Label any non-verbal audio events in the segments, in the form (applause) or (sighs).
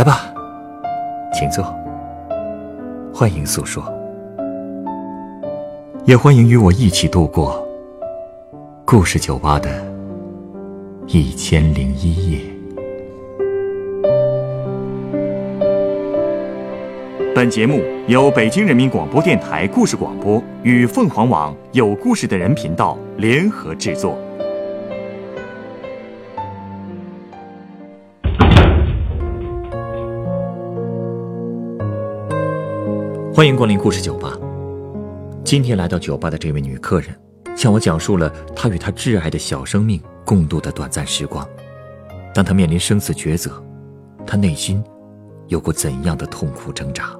来吧，请坐。欢迎诉说，也欢迎与我一起度过故事酒吧的一千零一夜。本节目由北京人民广播电台故事广播与凤凰网有故事的人频道联合制作。欢迎光临故事酒吧。今天来到酒吧的这位女客人，向我讲述了她与她挚爱的小生命共度的短暂时光。当她面临生死抉择，她内心有过怎样的痛苦挣扎？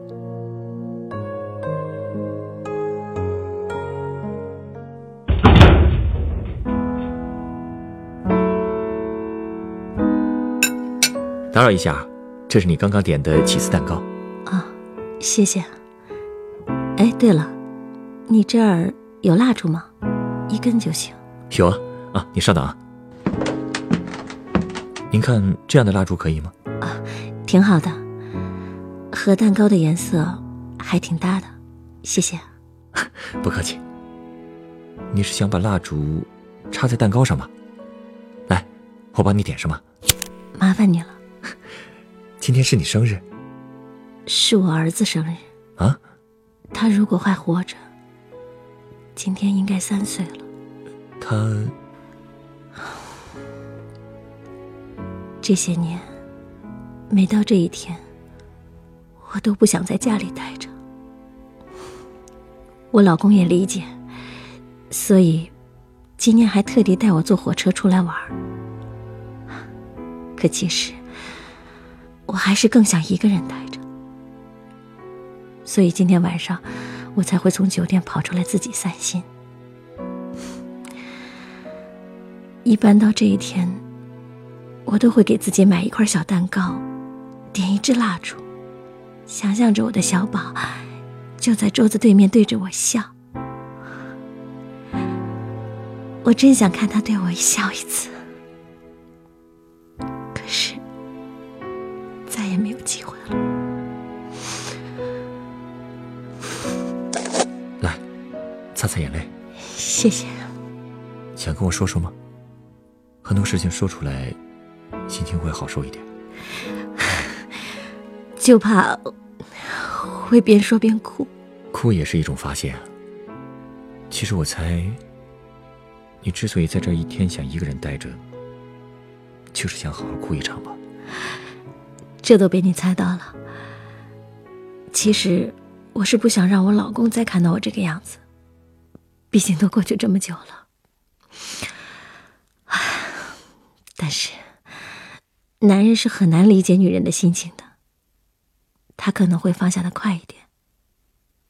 打扰一下，这是你刚刚点的起司蛋糕。啊，谢谢。哎，对了，你这儿有蜡烛吗？一根就行。有啊，啊，你稍等啊。您看这样的蜡烛可以吗？啊，挺好的，和蛋糕的颜色还挺搭的，谢谢。(laughs) 不客气。你是想把蜡烛插在蛋糕上吗？来，我帮你点上吧。麻烦你了。(laughs) 今天是你生日？是我儿子生日。啊？他如果还活着，今天应该三岁了。他这些年，每到这一天，我都不想在家里待着。我老公也理解，所以今年还特地带我坐火车出来玩。可其实，我还是更想一个人待着。所以今天晚上，我才会从酒店跑出来自己散心。一般到这一天，我都会给自己买一块小蛋糕，点一支蜡烛，想象着我的小宝就在桌子对面对着我笑。我真想看他对我笑一次，可是再也没有机会擦擦眼泪，谢谢。想跟我说说吗？很多事情说出来，心情会好受一点。(sighs) 就怕会边说边哭。哭也是一种发泄。其实我猜，你之所以在这一天想一个人待着，就是想好好哭一场吧。这都被你猜到了。其实我是不想让我老公再看到我这个样子。毕竟都过去这么久了，但是男人是很难理解女人的心情的。他可能会放下的快一点，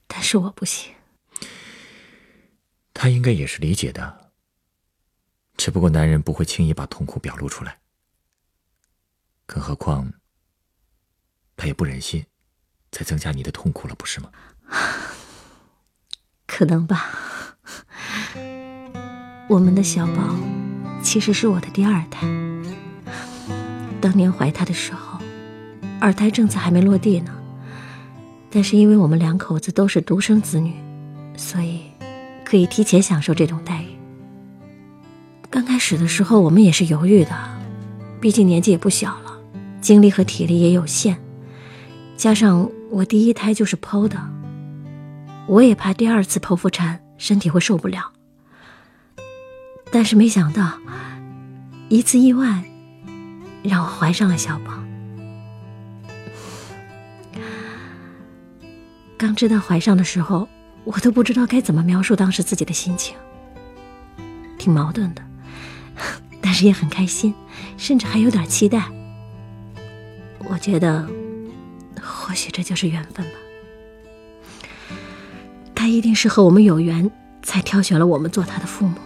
但是我不行。他应该也是理解的，只不过男人不会轻易把痛苦表露出来。更何况，他也不忍心再增加你的痛苦了，不是吗？(sighs) 可能吧。我们的小宝其实是我的第二胎。当年怀他的时候，二胎政策还没落地呢。但是因为我们两口子都是独生子女，所以可以提前享受这种待遇。刚开始的时候，我们也是犹豫的，毕竟年纪也不小了，精力和体力也有限，加上我第一胎就是剖的，我也怕第二次剖腹产身体会受不了。但是没想到，一次意外让我怀上了小宝。刚知道怀上的时候，我都不知道该怎么描述当时自己的心情，挺矛盾的，但是也很开心，甚至还有点期待。我觉得，或许这就是缘分吧。他一定是和我们有缘，才挑选了我们做他的父母。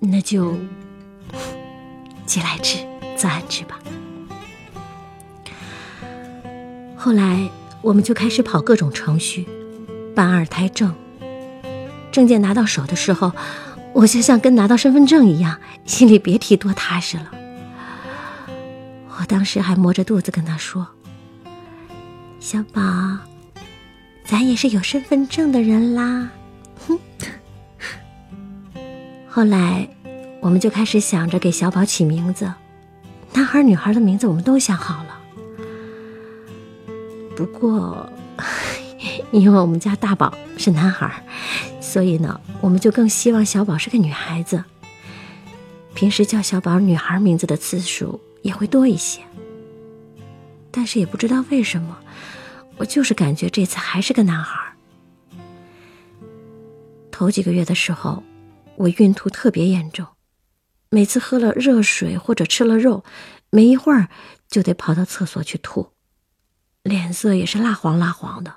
那就既来之则安之吧。后来我们就开始跑各种程序，办二胎证。证件拿到手的时候，我就像跟拿到身份证一样，心里别提多踏实了。我当时还摸着肚子跟他说：“小宝，咱也是有身份证的人啦。”哼。后来，我们就开始想着给小宝起名字，男孩女孩的名字我们都想好了。不过，因为我们家大宝是男孩，所以呢，我们就更希望小宝是个女孩子。平时叫小宝女孩名字的次数也会多一些。但是也不知道为什么，我就是感觉这次还是个男孩。头几个月的时候，我孕吐特别严重，每次喝了热水或者吃了肉，没一会儿就得跑到厕所去吐。脸色也是蜡黄蜡黄的。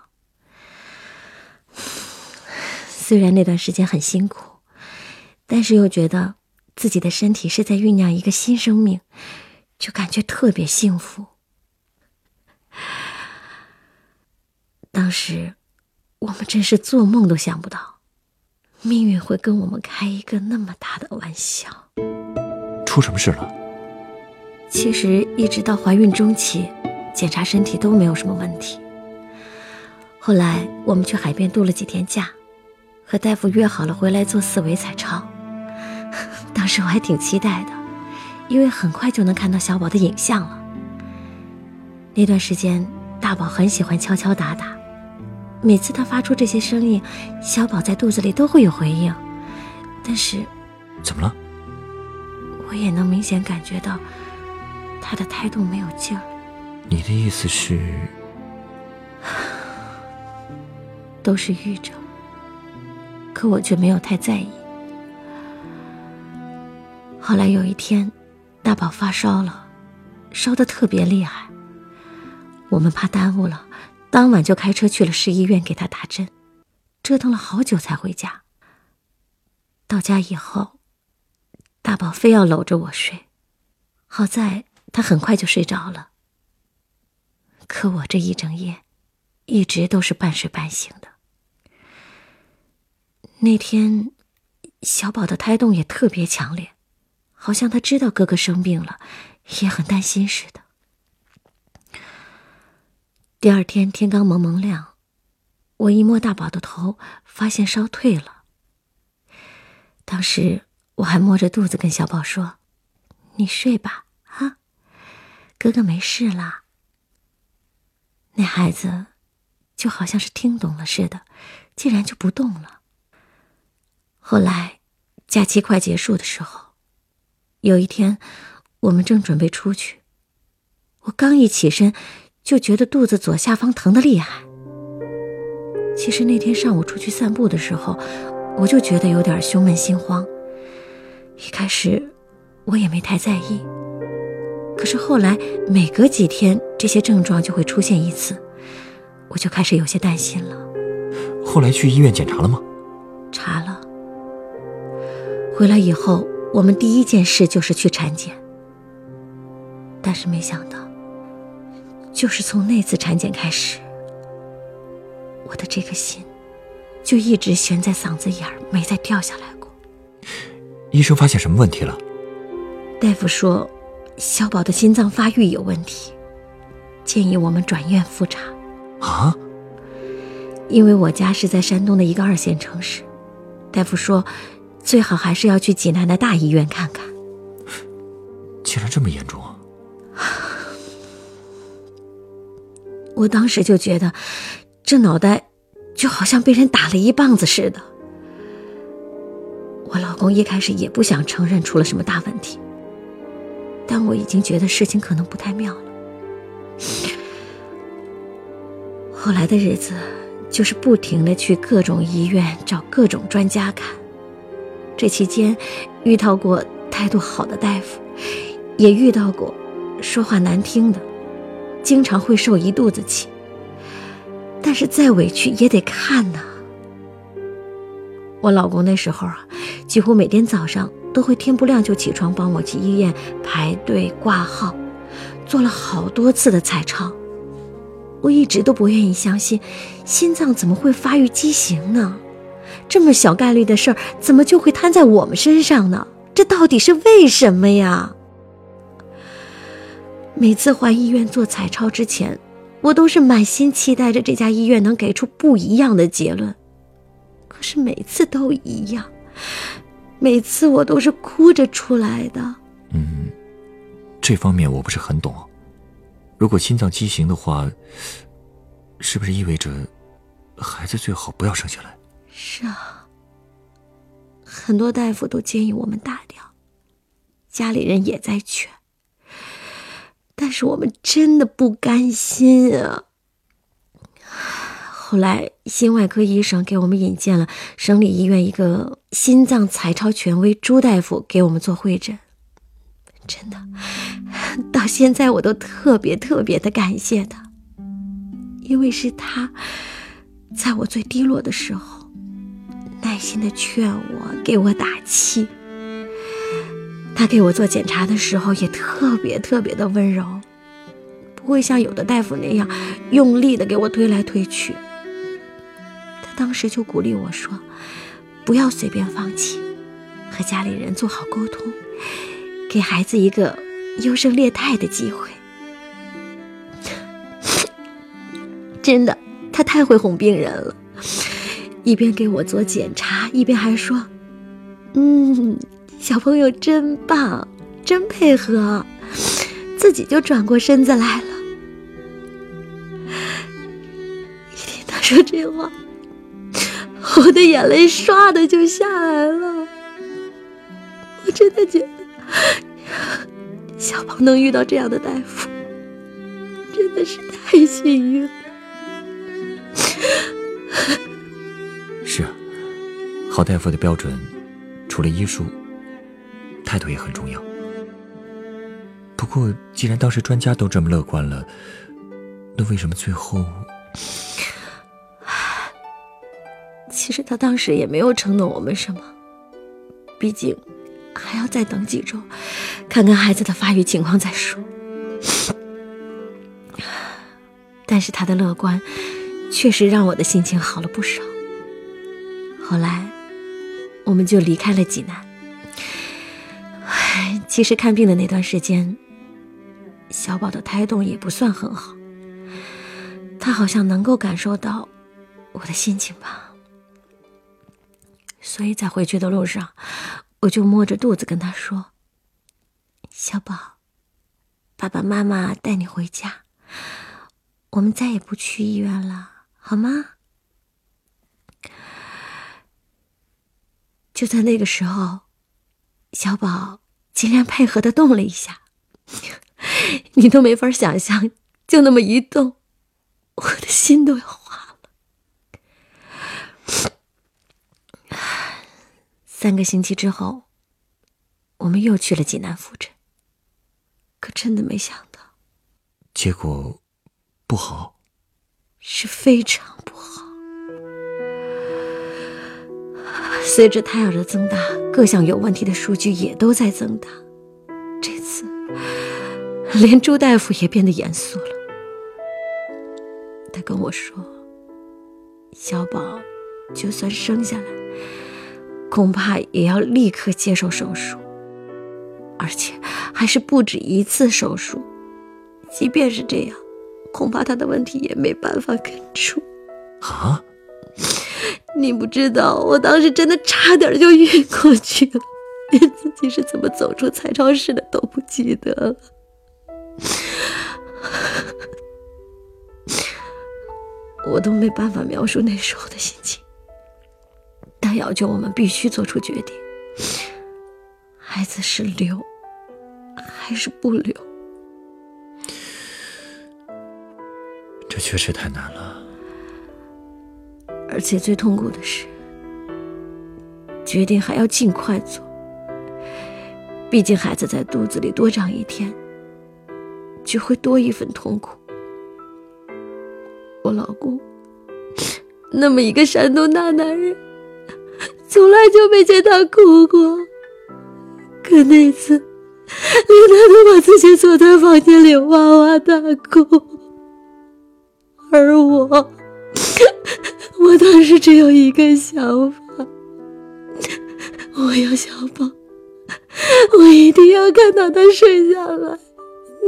(sighs) 虽然那段时间很辛苦，但是又觉得自己的身体是在酝酿一个新生命，就感觉特别幸福。当时我们真是做梦都想不到，命运会跟我们开一个那么大的玩笑。出什么事了？其实一直到怀孕中期。检查身体都没有什么问题。后来我们去海边度了几天假，和大夫约好了回来做四维彩超。(laughs) 当时我还挺期待的，因为很快就能看到小宝的影像了。那段时间，大宝很喜欢敲敲打打，每次他发出这些声音，小宝在肚子里都会有回应。但是，怎么了？我也能明显感觉到他的胎动没有劲儿。你的意思是，(sighs) 都是预兆，可我却没有太在意。后来有一天，大宝发烧了，烧得特别厉害。我们怕耽误了，当晚就开车去了市医院给他打针，折腾了好久才回家。到家以后，大宝非要搂着我睡，好在他很快就睡着了。可我这一整夜，一直都是半睡半醒的。那天，小宝的胎动也特别强烈，好像他知道哥哥生病了，也很担心似的。第二天天刚蒙蒙亮，我一摸大宝的头，发现烧退了。当时我还摸着肚子跟小宝说：“你睡吧，啊，哥哥没事啦。”那孩子就好像是听懂了似的，竟然就不动了。后来假期快结束的时候，有一天我们正准备出去，我刚一起身就觉得肚子左下方疼得厉害。其实那天上午出去散步的时候，我就觉得有点胸闷心慌。一开始我也没太在意。可是后来，每隔几天这些症状就会出现一次，我就开始有些担心了。后来去医院检查了吗？查了。回来以后，我们第一件事就是去产检。但是没想到，就是从那次产检开始，我的这颗心就一直悬在嗓子眼儿，没再掉下来过。医生发现什么问题了？大夫说。小宝的心脏发育有问题，建议我们转院复查。啊？因为我家是在山东的一个二线城市，大夫说最好还是要去济南的大医院看看。竟然这么严重啊！我当时就觉得这脑袋就好像被人打了一棒子似的。我老公一开始也不想承认出了什么大问题。但我已经觉得事情可能不太妙了。后来的日子，就是不停的去各种医院找各种专家看。这期间，遇到过态度好的大夫，也遇到过说话难听的，经常会受一肚子气。但是再委屈也得看呐。我老公那时候啊，几乎每天早上。都会天不亮就起床帮我去医院排队挂号，做了好多次的彩超。我一直都不愿意相信，心脏怎么会发育畸形呢？这么小概率的事儿，怎么就会摊在我们身上呢？这到底是为什么呀？每次换医院做彩超之前，我都是满心期待着这家医院能给出不一样的结论，可是每次都一样，每次我都是哭着出来的。嗯，这方面我不是很懂。如果心脏畸形的话，是不是意味着孩子最好不要生下来？是啊，很多大夫都建议我们打掉，家里人也在劝。但是我们真的不甘心啊！后来心外科医生给我们引荐了省立医院一个心脏彩超权威朱大夫给我们做会诊。真的，(laughs) 到现在我都特别特别的感谢他，因为是他，在我最低落的时候，耐心的劝我，给我打气。他给我做检查的时候也特别特别的温柔，不会像有的大夫那样用力的给我推来推去。他当时就鼓励我说：“不要随便放弃，和家里人做好沟通，给孩子一个优胜劣汰的机会。”真的，他太会哄病人了，一边给我做检查，一边还说：“嗯。”小朋友真棒，真配合，自己就转过身子来了。一听他说这话，我的眼泪唰的就下来了。我真的觉得，小鹏能遇到这样的大夫，真的是太幸运了。是啊，好大夫的标准，除了医术。态度也很重要。不过，既然当时专家都这么乐观了，那为什么最后 (sighs)…… 其实他当时也没有承诺我们什么，毕竟还要再等几周，看看孩子的发育情况再说。但是他的乐观，确实让我的心情好了不少。后来，我们就离开了济南。唉其实看病的那段时间，小宝的胎动也不算很好。他好像能够感受到我的心情吧，所以在回去的路上，我就摸着肚子跟他说：“小宝，爸爸妈妈带你回家，我们再也不去医院了，好吗？”就在那个时候，小宝。尽量配合的动了一下，(laughs) 你都没法想象，就那么一动，我的心都要化了。三个星期之后，我们又去了济南复诊，可真的没想到，结果不好，是非常不好。随着胎儿的增大，各项有问题的数据也都在增大。这次，连朱大夫也变得严肃了。他跟我说：“小宝，就算生下来，恐怕也要立刻接受手术，而且还是不止一次手术。即便是这样，恐怕他的问题也没办法根除。”啊！(laughs) 你不知道，我当时真的差点就晕过去了，连自己是怎么走出彩超室的都不记得了。(laughs) 我都没办法描述那时候的心情。他要求我们必须做出决定：孩子是留还是不留？这确实太难了。而且最痛苦的是，决定还要尽快做。毕竟孩子在肚子里多长一天，就会多一份痛苦。我老公那么一个山东大男人，从来就没见他哭过。可那次，连他都把自己锁在房间里哇哇大哭，而我。只有一个想法，我要小宝，我一定要看到他睡下来，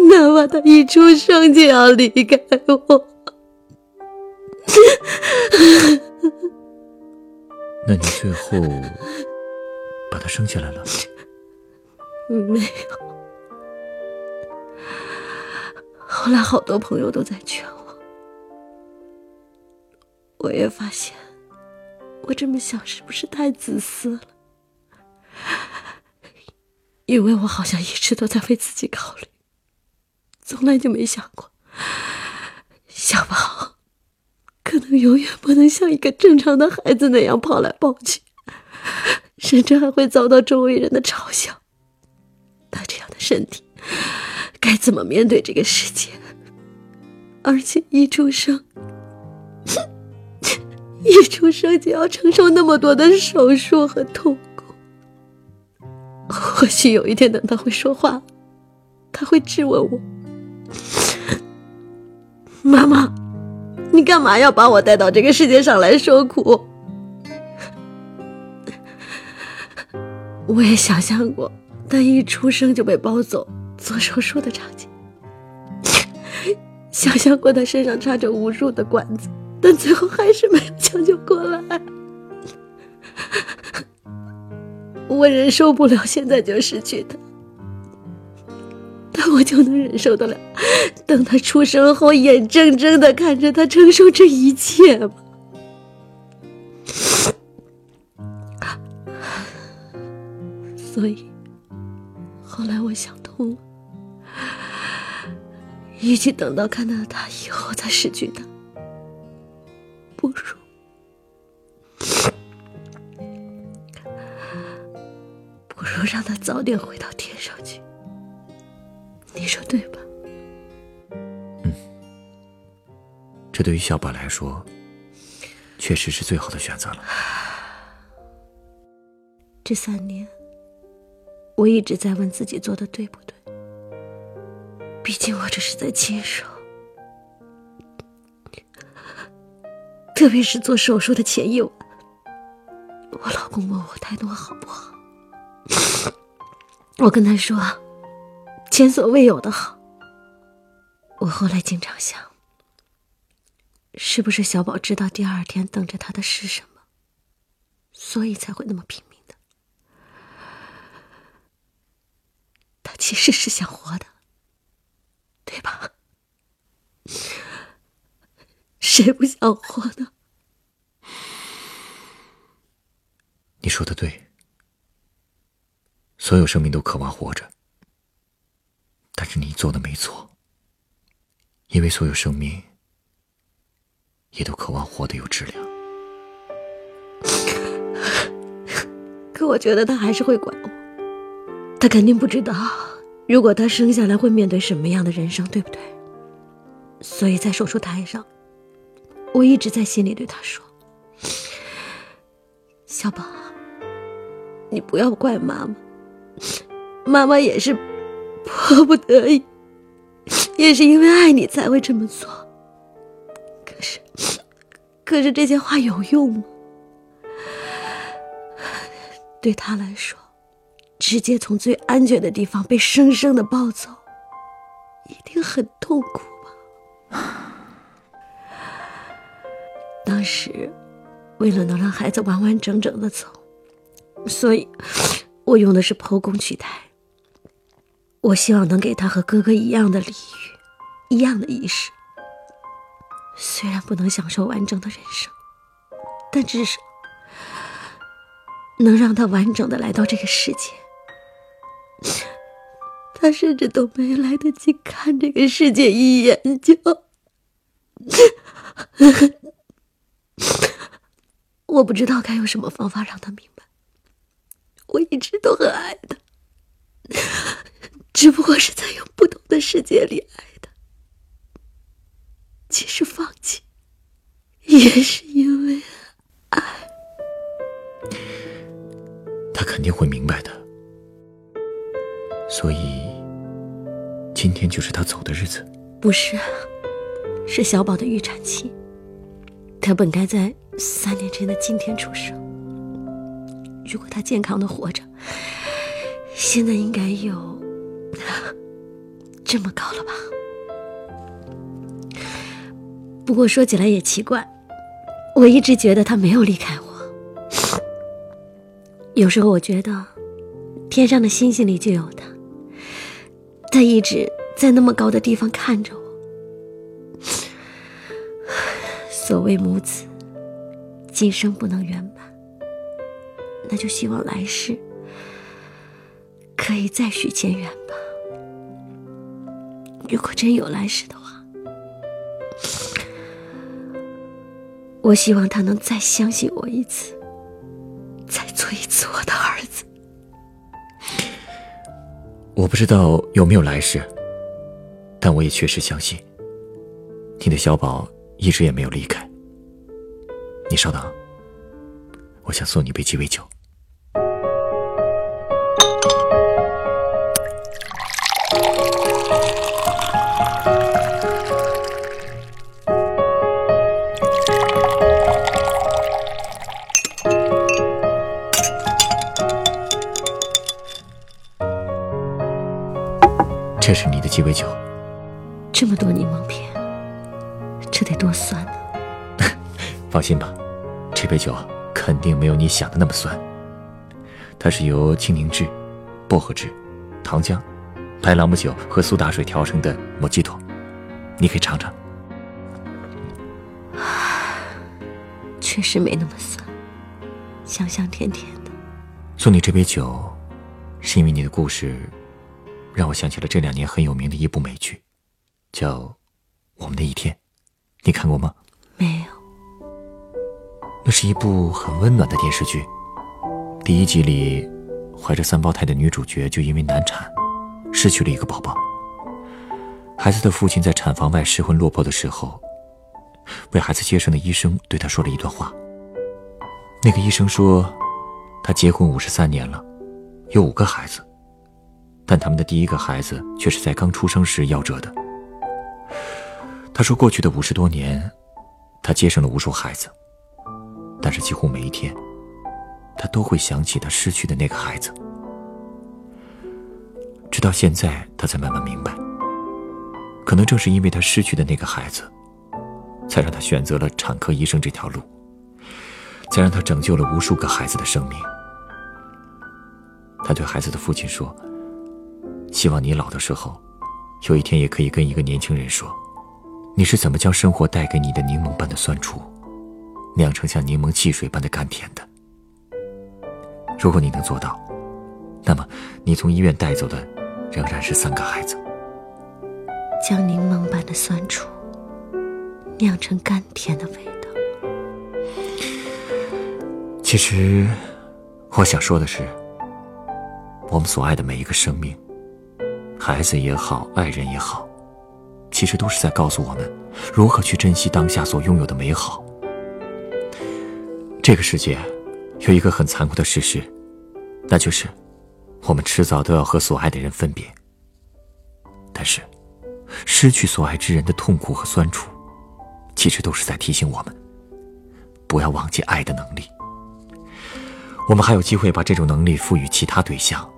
哪怕他一出生就要离开我。(laughs) 那你最后把他生下来了？没有。后来好多朋友都在劝我，我也发现我这么想是不是太自私了？因为我好像一直都在为自己考虑，从来就没想过小宝可能永远不能像一个正常的孩子那样跑来跑去，甚至还会遭到周围人的嘲笑。他这样的身体该怎么面对这个世界？而且一出生，一出生就要承受那么多的手术和痛苦。或许有一天，等他会说话，他会质问我：“妈妈，你干嘛要把我带到这个世界上来受苦？”我也想象过他一出生就被抱走做手术的场景，(laughs) 想象过他身上插着无数的管子，但最后还是没有抢救过来。我忍受不了现在就失去他，但我就能忍受得了，等他出生后，眼睁睁的看着他承受这一切吗？所以，后来我想通了，与其等到看到他以后再失去他，让他早点回到天上去，你说对吧？嗯，这对于小宝来说，确实是最好的选择了。这三年，我一直在问自己做的对不对。毕竟我这是在亲手，特别是做手术的前一晚，我老公问我态度好不好。我跟他说：“前所未有的好。”我后来经常想，是不是小宝知道第二天等着他的是什么，所以才会那么拼命的？他其实是想活的，对吧？谁不想活呢？你说的对。所有生命都渴望活着，但是你做的没错，因为所有生命也都渴望活得有质量。(laughs) 可我觉得他还是会管我，他肯定不知道，如果他生下来会面对什么样的人生，对不对？所以在手术台上，我一直在心里对他说：“小宝，你不要怪妈妈。”妈妈也是迫不得已，(sniffs) 也是因为爱你才会这么做。可是，可是这些话有用吗？对他来说，直接从最安全的地方被生生的抱走，一定很痛苦吧？当时，为了能让孩子完完整整的走，所以。我用的是剖宫取胎，我希望能给他和哥哥一样的礼遇，一样的仪式。虽然不能享受完整的人生，但至少能让他完整的来到这个世界。他甚至都没来得及看这个世界一眼，就…… (laughs) 我不知道该用什么方法让他明白。我一直都很爱他，只不过是在用不同的世界里爱的。其实放弃，也是因为爱。他肯定会明白的。所以，今天就是他走的日子。不是，是小宝的预产期。他本该在三年前的今天出生。如果他健康的活着，现在应该有这么高了吧？不过说起来也奇怪，我一直觉得他没有离开我。(laughs) 有时候我觉得，天上的星星里就有他，他一直在那么高的地方看着我。(sighs) 所谓母子，今生不能圆满，那就希望来世可以再续前缘吧。如果真有来世的话，我希望他能再相信我一次，再做一次我的儿子。我不知道有没有来世，但我也确实相信，你的小宝一直也没有离开。你稍等，我想送你杯鸡尾酒。这是你的鸡尾酒，这么多柠檬片，这得多酸呢！(laughs) 放心吧，这杯酒肯定没有你想的那么酸。它是由青柠汁、薄荷汁、糖浆、白朗姆酒和苏打水调成的莫吉托，你可以尝尝。确实没那么酸，香香甜甜的。送你这杯酒，是因为你的故事。让我想起了这两年很有名的一部美剧，叫《我们的一天》，你看过吗？没有。那是一部很温暖的电视剧。第一集里，怀着三胞胎的女主角就因为难产，失去了一个宝宝。孩子的父亲在产房外失魂落魄的时候，为孩子接生的医生对他说了一段话。那个医生说，他结婚五十三年了，有五个孩子。但他们的第一个孩子却是在刚出生时夭折的。他说，过去的五十多年，他接生了无数孩子，但是几乎每一天，他都会想起他失去的那个孩子。直到现在，他才慢慢明白，可能正是因为他失去的那个孩子，才让他选择了产科医生这条路，才让他拯救了无数个孩子的生命。他对孩子的父亲说。希望你老的时候，有一天也可以跟一个年轻人说，你是怎么将生活带给你的柠檬般的酸楚，酿成像柠檬汽水般的甘甜的。如果你能做到，那么你从医院带走的仍然是三个孩子。将柠檬般的酸楚酿成甘甜的味道。其实，我想说的是，我们所爱的每一个生命。孩子也好，爱人也好，其实都是在告诉我们如何去珍惜当下所拥有的美好。这个世界有一个很残酷的事实，那就是我们迟早都要和所爱的人分别。但是，失去所爱之人的痛苦和酸楚，其实都是在提醒我们不要忘记爱的能力。我们还有机会把这种能力赋予其他对象。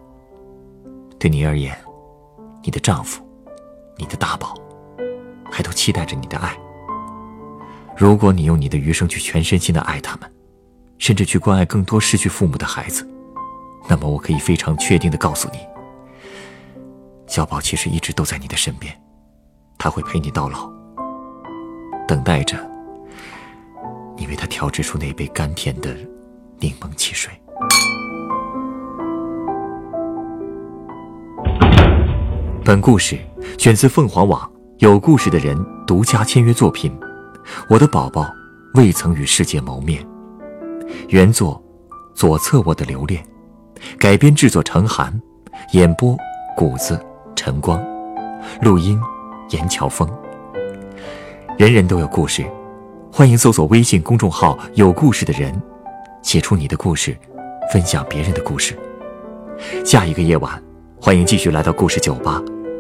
对你而言。你的丈夫，你的大宝，还都期待着你的爱。如果你用你的余生去全身心的爱他们，甚至去关爱更多失去父母的孩子，那么我可以非常确定的告诉你，小宝其实一直都在你的身边，他会陪你到老，等待着你为他调制出那杯甘甜的柠檬汽水。本故事选自凤凰网有故事的人独家签约作品，《我的宝宝未曾与世界谋面》，原作左侧我的留恋，改编制作程涵，演播谷子晨光，录音严乔峰。人人都有故事，欢迎搜索微信公众号“有故事的人”，写出你的故事，分享别人的故事。下一个夜晚，欢迎继续来到故事酒吧。